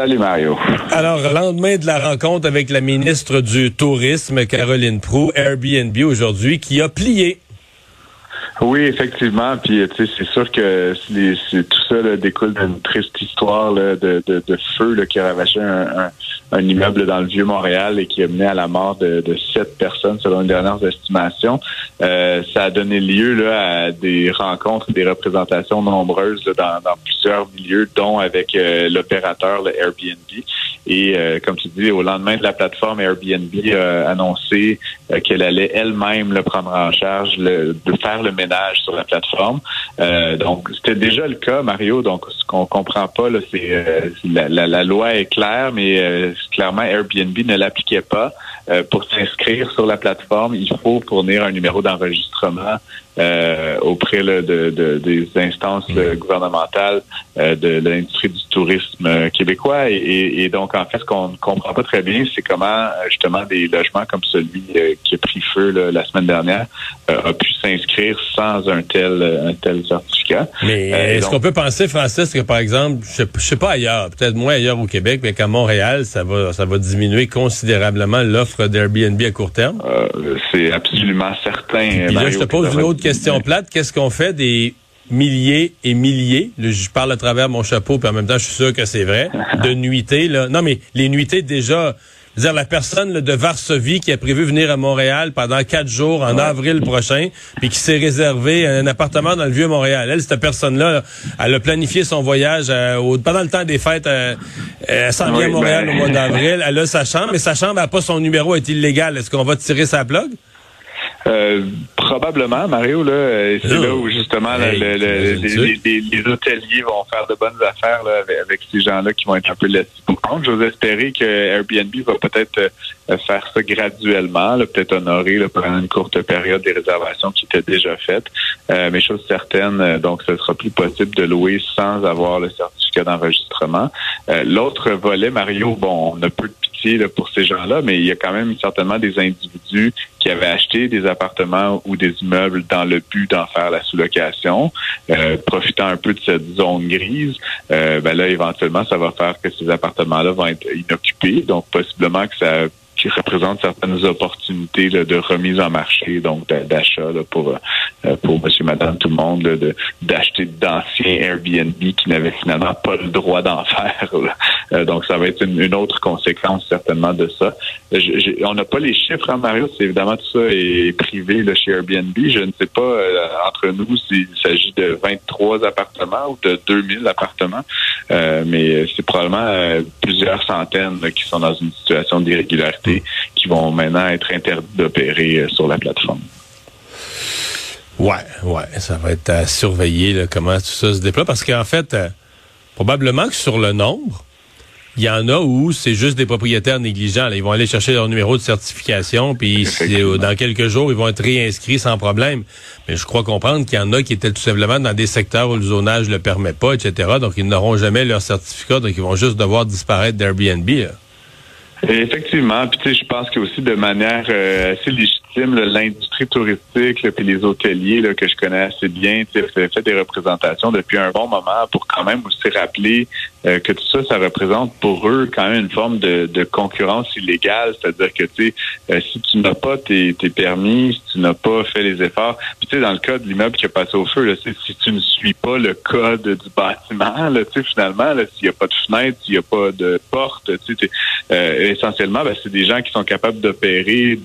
Salut. Alors, lendemain de la rencontre avec la ministre du Tourisme, Caroline Prou, Airbnb aujourd'hui, qui a plié. Oui, effectivement. Puis, tu sais, c'est sûr que tout ça découle d'une triste histoire de, de, feu qui a ravagé un, un, immeuble dans le Vieux-Montréal et qui a mené à la mort de, sept personnes, selon les dernières estimations. Euh, ça a donné lieu là, à des rencontres, des représentations nombreuses dans, plusieurs milieux, dont avec euh, l'opérateur, le Airbnb. Et euh, comme tu dis, au lendemain de la plateforme, Airbnb a annoncé qu'elle allait elle-même le prendre en charge, le, de faire le ménage sur la plateforme. donc, c'était déjà le cas, Mario. Donc, ce qu'on comprend pas, c'est la, la, loi est claire, mais clairement, Airbnb ne l'appliquait pas. pour s'inscrire sur la plateforme, il faut fournir un numéro d'enregistrement euh, auprès de, des instances gouvernementales euh, de, l'industrie du tourisme euh, québécois. Et, donc, en fait, ce qu'on ne comprend pas très bien, c'est comment justement des logements comme celui qui a pris feu la semaine dernière a pu s'inscrire sans un tel un tel certificat. Mais est-ce qu'on peut penser, Francis, que par exemple, je, je sais pas ailleurs, peut-être moins ailleurs au Québec, mais qu'à Montréal, ça va ça va diminuer considérablement l'offre d'Airbnb à court terme? c'est absolument certain. je te pose une autre question plate. Qu'est-ce qu'on fait des milliers et milliers, je parle à travers mon chapeau, puis en même temps, je suis sûr que c'est vrai, de nuitées. Là. Non, mais les nuitées, déjà, dire la personne de Varsovie qui a prévu venir à Montréal pendant quatre jours en avril prochain, puis qui s'est réservé un appartement dans le vieux Montréal. Elle, cette personne-là, elle a planifié son voyage euh, pendant le temps des fêtes. Euh, elle s'en vient à Montréal ben. au mois d'avril. Elle a sa chambre, mais sa chambre n'a pas son numéro, est illégal. Est-ce qu'on va tirer sa plug? Euh, probablement, Mario, là, euh, c'est là où justement les, les, hôteliers vont faire de bonnes affaires là, avec, ces gens-là qui vont être un peu laissés pour compte. J'ose espérer que Airbnb va peut-être euh, faire ça graduellement, peut-être honorer pendant une courte période des réservations qui étaient déjà faites. mais chose certaine, donc ce sera plus possible de louer sans avoir le certificat d'enregistrement. L'autre volet, Mario, bon, on a peu de pour ces gens-là, mais il y a quand même certainement des individus qui avaient acheté des appartements ou des immeubles dans le but d'en faire la sous-location, euh, profitant un peu de cette zone grise. Euh, ben là, éventuellement, ça va faire que ces appartements-là vont être inoccupés, donc possiblement que ça qui représente certaines opportunités de remise en marché, donc d'achat pour euh, pour Monsieur, Madame, tout le monde, de d'acheter d'anciens Airbnb qui n'avaient finalement pas le droit d'en faire. Euh, donc ça va être une, autre conséquence certainement de ça. on n'a pas les chiffres, hein, Mario. C'est évidemment tout ça est privé là, chez Airbnb. Je ne sais pas euh, entre nous s'il s'agit de 23 appartements ou de 2000 appartements, mais c'est probablement plusieurs centaines qui sont dans une situation d'irrégularité qui vont maintenant être interdits d'opérer euh, sur la plateforme. Ouais, ouais, ça va être à surveiller comment tout ça se déploie parce qu'en fait, euh, probablement que sur le nombre, il y en a où c'est juste des propriétaires négligents. Ils vont aller chercher leur numéro de certification, puis euh, dans quelques jours, ils vont être réinscrits sans problème. Mais je crois comprendre qu'il y en a qui étaient tout simplement dans des secteurs où le zonage ne le permet pas, etc. Donc, ils n'auront jamais leur certificat, donc ils vont juste devoir disparaître d'Airbnb. Effectivement, puis tu sais, je pense que aussi de manière euh, assez légitime, l'industrie touristique, puis les hôteliers là, que je connais assez bien, fait des représentations depuis un bon moment pour quand même aussi rappeler euh, que tout ça, ça représente pour eux quand même une forme de, de concurrence illégale, c'est-à-dire que tu euh, si tu n'as pas tes, tes, permis, si tu n'as pas fait les efforts, puis tu sais, dans le cas de l'immeuble qui a passé au feu, là, si tu ne suis pas le code du bâtiment, là, finalement, s'il n'y a pas de fenêtre, s'il n'y a pas de porte, sais, essentiellement, ben, c'est des gens qui sont capables d'opérer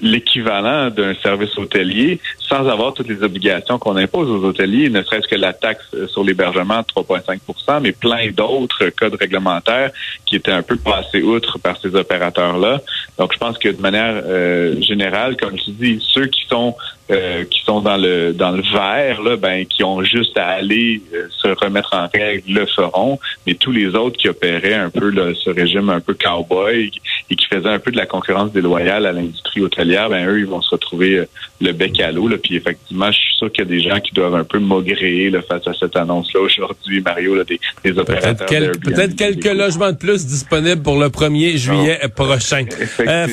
l'équivalent d'un service hôtelier sans avoir toutes les obligations qu'on impose aux hôteliers, ne serait-ce que la taxe sur l'hébergement de 3,5% mais plein d'autres codes réglementaires qui étaient un peu passés outre par ces opérateurs-là. Donc, je pense que de manière euh, générale, comme tu dis, ceux qui sont euh, qui sont dans le dans le vert, là, ben, qui ont juste à aller euh, se remettre en règle, le feront. Mais tous les autres qui opéraient un peu ce régime un peu cowboy et qui faisaient un peu de la concurrence déloyale à l'industrie hôtelière, ben eux, ils vont se retrouver euh, le bec à l'eau. Puis effectivement, je suis sûr qu'il y a des gens qui doivent un peu maugréer là, face à cette annonce-là aujourd'hui, Mario, là, des, des opérateurs. Peut-être quelques logements de plus disponibles pour le 1er juillet prochain.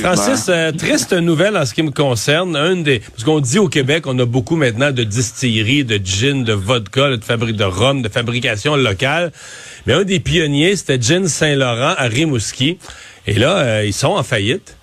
Francis, triste nouvelle en ce qui me concerne. Un des, parce qu'on dit au Québec, on a beaucoup maintenant de distilleries, de gin, de vodka, de fabrique de rhum, de fabrication locale. Mais un des pionniers, c'était Gin Saint-Laurent à Rimouski. Et là, euh, ils sont en faillite.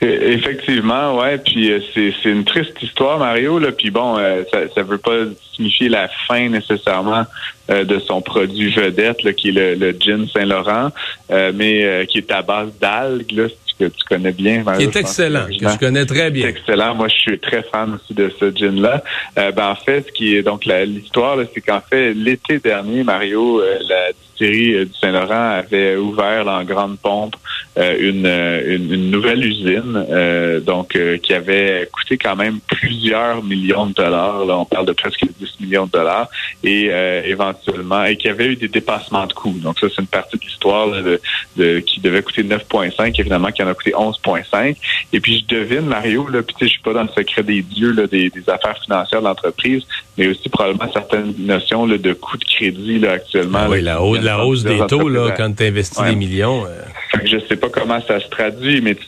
Effectivement, ouais. Puis euh, c'est une triste histoire, Mario. Là. Puis bon, euh, ça ne veut pas signifier la fin nécessairement de son produit vedette, qui est le, le gin Saint-Laurent, mais qui est à base d'algues que tu connais bien. Qui est excellent, que je connais très bien. excellent. Moi, je suis très fan aussi de ce gin-là. Euh, ben, en fait, ce qui est donc l'histoire, c'est qu'en fait, l'été dernier, Mario, euh, la distillerie euh, du Saint-Laurent avait ouvert en grande pompe une, une, nouvelle usine, donc qui avait coûté quand même plusieurs millions de dollars. Là, on parle de presque 10 millions de dollars, et éventuellement, et qui avait eu des dépassements de coûts. Donc ça, c'est une partie de l'histoire de, de, qui devait coûter 9,5, évidemment, qui en a coûté 11,5. Et puis je devine, Mario, là, puis tu sais, je suis pas dans le secret des dieux là, des, affaires financières de l'entreprise, mais aussi probablement certaines notions là, de coûts de crédit là, actuellement. oui, la, hausse, la hausse des taux là, quand tu investis des millions. Euh. Je sais pas comment ça se traduit, mais tu,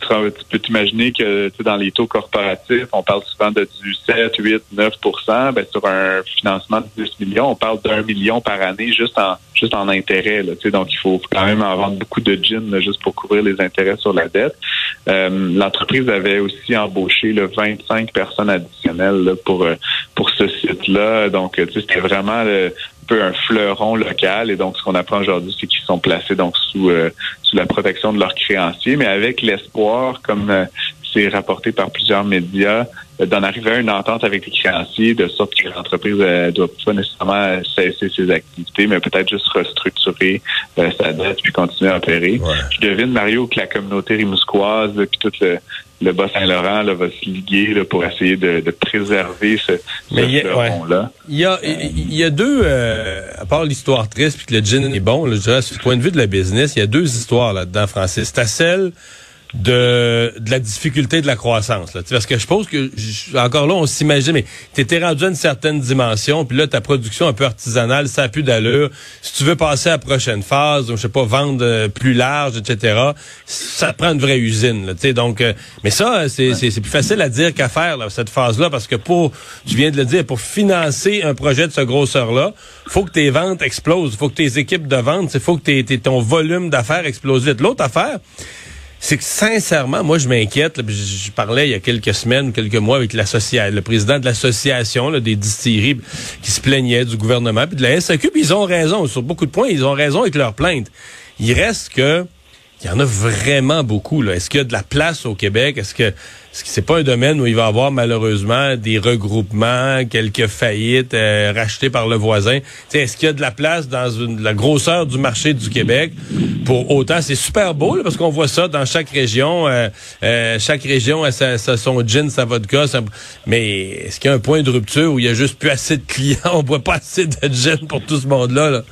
peux t'imaginer que dans les taux corporatifs, on parle souvent de du 7, 8, 9 ben, sur un financement de 10 millions, on parle d'un million par année juste en juste en intérêt. Là, donc, il faut quand même en vendre beaucoup de gin juste pour couvrir les intérêts sur la dette. Euh, l'entreprise avait aussi embauché le 25 personnes additionnelles pour euh, pour ce site-là. Donc, c'était vraiment peu un fleuron local. Et donc, ce qu'on apprend aujourd'hui, c'est qu'ils sont placés donc sous euh, sous la protection de leurs créanciers, mais avec l'espoir, comme c'est rapporté par plusieurs médias, d'en arriver à une entente avec les créanciers, de sorte que l'entreprise ne doit pas nécessairement cesser ses activités, mais peut-être juste restructurer euh, sa dette puis continuer à opérer. Je devine, Mario, que la communauté rimousquoise puis tout le, le Bas-Saint-Laurent va se liguer pour essayer de, préserver ce, ce là Il y a, il y a deux, euh, à part l'histoire triste puis que le gin est bon, je dirais, du point de vue de la business, il y a deux histoires là-dedans, Francis. C'est celle de, de la difficulté de la croissance. Là. Parce que je pense que, encore là, on s'imagine, mais tu étais rendu à une certaine dimension, puis là, ta production un peu artisanale, ça a plus d'allure. Si tu veux passer à la prochaine phase, je sais pas, vendre euh, plus large, etc., ça prend une vraie usine. Là, donc, euh, mais ça, c'est plus facile à dire qu'à faire, là, cette phase-là, parce que pour, tu viens de le dire, pour financer un projet de ce grosseur-là, faut que tes ventes explosent, faut que tes équipes de vente, il faut que tes, ton volume d'affaires explose vite. L'autre affaire, c'est que sincèrement, moi, je m'inquiète. Je, parlais il y a quelques semaines, quelques mois avec le président de l'association des distilleries qui se plaignait du gouvernement puis de la SAQ. Puis ils ont raison sur beaucoup de points. Ils ont raison avec leurs plaintes. Il reste que il y en a vraiment beaucoup. Est-ce qu'il y a de la place au Québec? Est-ce que ce que c'est pas un domaine où il va y avoir malheureusement des regroupements, quelques faillites euh, rachetées par le voisin? Est-ce qu'il y a de la place dans une, la grosseur du marché du Québec pour autant? C'est super beau parce qu'on voit ça dans chaque région. Euh, euh, chaque région a sa, son gin, sa vodka. mais est-ce qu'il y a un point de rupture où il y a juste plus assez de clients? On voit pas assez de gin pour tout ce monde-là. là?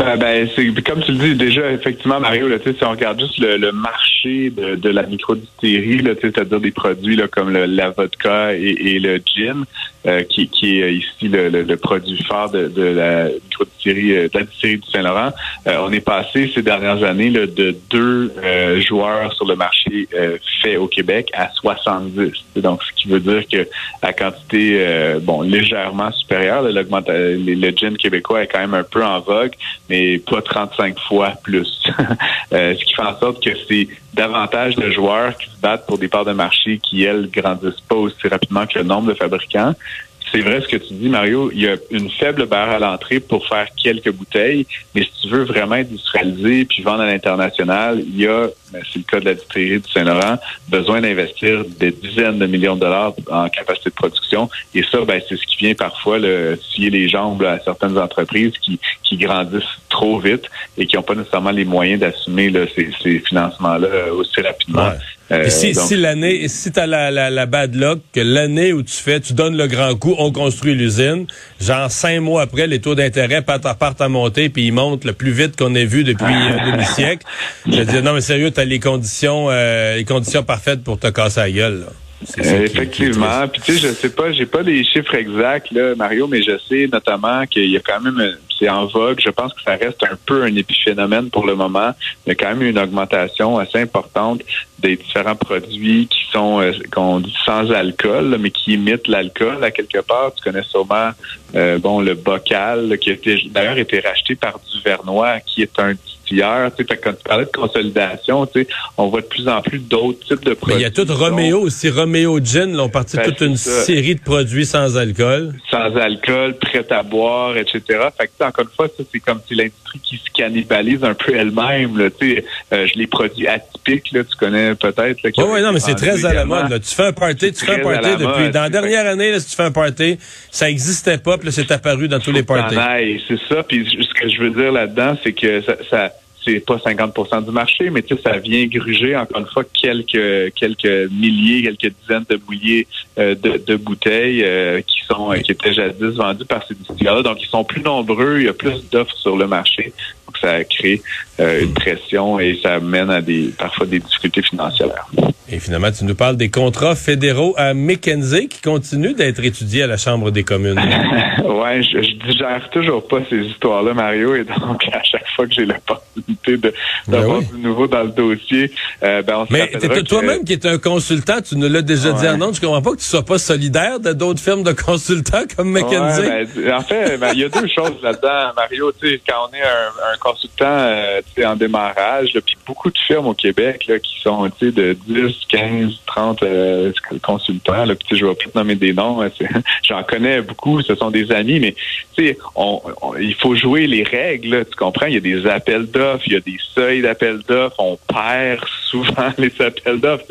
Euh, ben, c'est comme tu le dis déjà, effectivement, Mario, là, si on regarde juste le, marché de, de la microdistillerie, c'est-à-dire des produits là, comme le, la vodka et, le gin, euh, qui, qui, est ici le, le, produit phare de, de la microdistillerie, euh, de la distillerie du Saint-Laurent, on est passé ces dernières années là, de deux joueurs sur le marché fait au Québec à 70. Donc, ce qui veut dire que la quantité, bon, légèrement supérieure, le, le gin québécois est quand même un peu en vogue, mais pas 35 fois plus. Euh, ce qui fait en sorte que c'est davantage de joueurs qui se battent pour des parts de marché qui, elles, grandissent pas aussi rapidement que le nombre de fabricants. C'est vrai ce que tu dis, Mario. Il y a une faible barre à l'entrée pour faire quelques bouteilles, mais si tu veux vraiment industrialiser puis vendre à l'international, il y a, ben, c'est le cas de la distillerie du Saint-Laurent, besoin d'investir des dizaines de millions de dollars en capacité de production. Et ça, ben, c'est ce qui vient parfois le, scier les jambes à certaines entreprises qui, grandissent trop vite et qui n'ont pas nécessairement les moyens d'assumer ces, ces financements-là aussi rapidement. Euh, si, si l'année, si t'as la, la, la bad luck, que l'année où tu fais, tu donnes le grand coup, on construit l'usine, genre cinq mois après, les taux d'intérêt partent, à monter, puis ils montent le plus vite qu'on ait vu depuis un demi-siècle. Je dis non mais sérieux, t'as les conditions, euh, les conditions parfaites pour te casser la gueule. Là. Euh, effectivement. Puis tu sais, je sais pas, j'ai pas les chiffres exacts là, Mario, mais je sais notamment qu'il y a quand même, c'est en vogue. Je pense que ça reste un peu un épiphénomène pour le moment. Il y a quand même une augmentation assez importante des différents produits qui sont euh, qu'on dit sans alcool, mais qui imitent l'alcool à quelque part. Tu connais sûrement euh, bon le bocal qui a d'ailleurs été racheté par Duvernois, qui est un hier. Tu sais, quand tu parlais de consolidation, on voit de plus en plus d'autres types de produits. Mais il y a tout Romeo aussi, Romeo Gin, là, on partit ben, toute une série de produits sans alcool. Sans alcool, prêt à boire, etc. Fait que, encore une fois, ça, c'est comme si l'industrie qui se cannibalise un peu elle-même. Tu sais, euh, je les produits atypiques, là, tu connais peut-être. Oui, oui, non, mais c'est très à la mode. Là. Tu fais un party, tu fais un party depuis... dans la dernière année, là, si tu fais un party, ça n'existait pas, puis là, c'est apparu dans tous les parties. C'est ça, puis ce que je veux dire là-dedans, c'est que ça, ça c'est pas 50% du marché, mais tu sais, ça vient gruger encore une fois quelques quelques milliers, quelques dizaines de bouillés euh, de, de, bouteilles euh, qui sont qui étaient jadis vendues par ces distilleurs-là. Donc, ils sont plus nombreux, il y a plus d'offres sur le marché. Donc, ça crée euh, une pression et ça mène à des parfois des difficultés financières. Et finalement, tu nous parles des contrats fédéraux à McKenzie qui continuent d'être étudiés à la Chambre des communes. ouais, je, je digère toujours pas ces histoires-là, Mario, et donc à chaque fois que j'ai l'opportunité de ben d'avoir du nouveau dans le dossier, euh, ben on Mais toi-même qui es un consultant, tu nous l'as déjà dit en Je comprends pas que tu sois pas solidaire de d'autres firmes de consultants comme McKenzie. Ben, en fait, ben, il y a deux choses là-dedans, Mario. Tu quand on est un, un consultant euh, en démarrage, puis beaucoup de firmes au Québec là, qui sont de 10 15, 30 euh, consultants. Là, je vais plus nommer des noms. Hein, j'en connais beaucoup, ce sont des amis, mais on, il faut jouer les règles. tu comprends? Il y a des appels d'offres, il y a des seuils d'appels d'offres. On perd souvent les appels d'offres.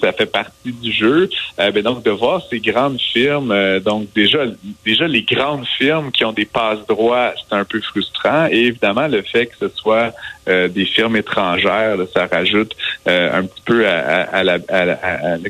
ça fait partie du jeu. Euh, ben donc, de voir ces grandes firmes, euh, donc déjà, déjà les grandes firmes qui ont des passes droits, c'est un peu frustrant. Et évidemment, le fait que ce soit euh, des firmes étrangères, ça rajoute un petit peu à, la,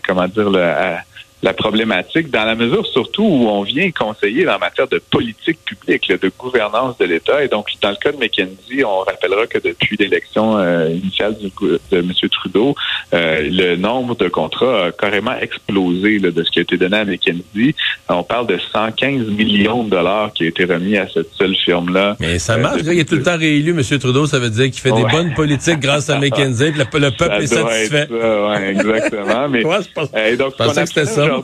comment dire, à, la problématique, dans la mesure surtout où on vient conseiller en matière de politique publique, de gouvernance de l'État. Et donc, dans le cas de McKenzie, on rappellera que depuis l'élection euh, initiale du, de M. Trudeau, euh, le nombre de contrats a carrément explosé de ce qui a été donné à McKenzie. On parle de 115 millions de dollars qui a été remis à cette seule firme-là. Mais ça marche. il est tout le temps réélu, M. Trudeau. Ça veut dire qu'il fait des bonnes politiques grâce à McKenzie. Le, le peuple est satisfait. ouais, exactement. Mais, ouais, je pense, que c'était ça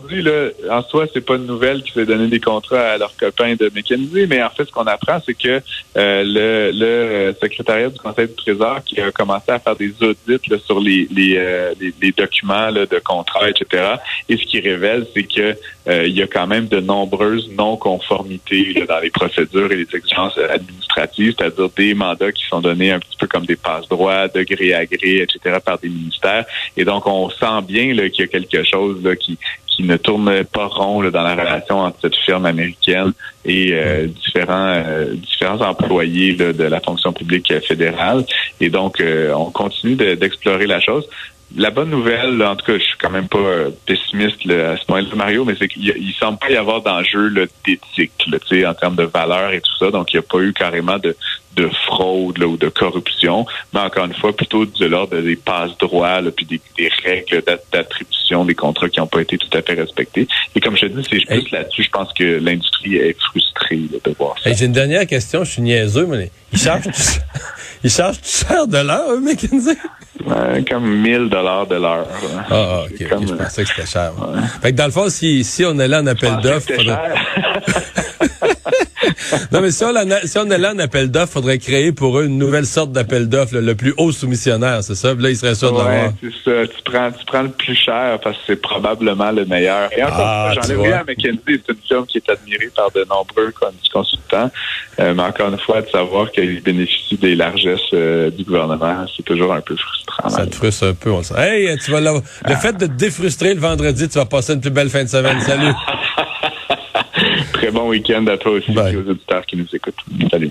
en soi, c'est pas une nouvelle qui fait donner des contrats à leurs copains de McKinsey, mais en fait, ce qu'on apprend, c'est que euh, le, le, secrétariat du Conseil du Trésor qui a commencé à faire des audits là, sur les, les, euh, les, documents là, de contrats, etc. Et ce qui révèle, c'est que euh, il y a quand même de nombreuses non-conformités dans les procédures et les exigences administratives, c'est-à-dire des mandats qui sont donnés un petit peu comme des passe-droits, de gré à gré, etc., par des ministères. Et donc, on sent bien qu'il y a quelque chose là, qui ne tourne pas rond dans la relation entre cette firme américaine et euh, différents euh, différents employés de la fonction publique fédérale. Et donc, euh, on continue d'explorer la chose. La bonne nouvelle, en tout cas, je suis quand même pas pessimiste à ce point-là, Mario, mais c'est qu'il il semble pas y avoir d'enjeu d'éthique, en termes de valeur et tout ça. Donc, il n'y a pas eu carrément de, de fraude là, ou de corruption, mais encore une fois, plutôt de l'ordre des passes-droits, puis des, des règles d'attribution des contrats qui n'ont pas été tout à fait respectés. Et comme je te dis, c'est plus là-dessus, je pense que l'industrie est frustrée de voir ça. J'ai une dernière question, je suis niaiseux, mais ils chargent, ils chargent cher de l'heure, McKinsey? Ouais, comme 1000 dollars de l'heure. Ah, ah, ok. je pensais que c'était cher. Fait que dans le fond, si, si on est là en appel d'offres... non, mais si on, a, si on allait en appel d'offres, faudrait créer pour eux une nouvelle sorte d'appel d'offres, le, plus haut soumissionnaire, c'est ça? là, ils seraient sûrs de l'avoir. c'est ça. Tu prends, tu prends le plus cher parce que c'est probablement le meilleur. Et encore ah, j'en ai vu à McKinsey, c'est une firme qui est admirée par de nombreux consultants. Euh, mais encore une fois, de savoir qu'ils bénéficient des largesses euh, du gouvernement, c'est toujours un peu frustrant. Ça te frustre un peu, on sent. Hey, tu vas le fait de te défrustrer le vendredi, tu vas passer une plus belle fin de semaine. Salut. Bon week-end à toi aussi et aux auditeurs qui nous écoutent. Salut.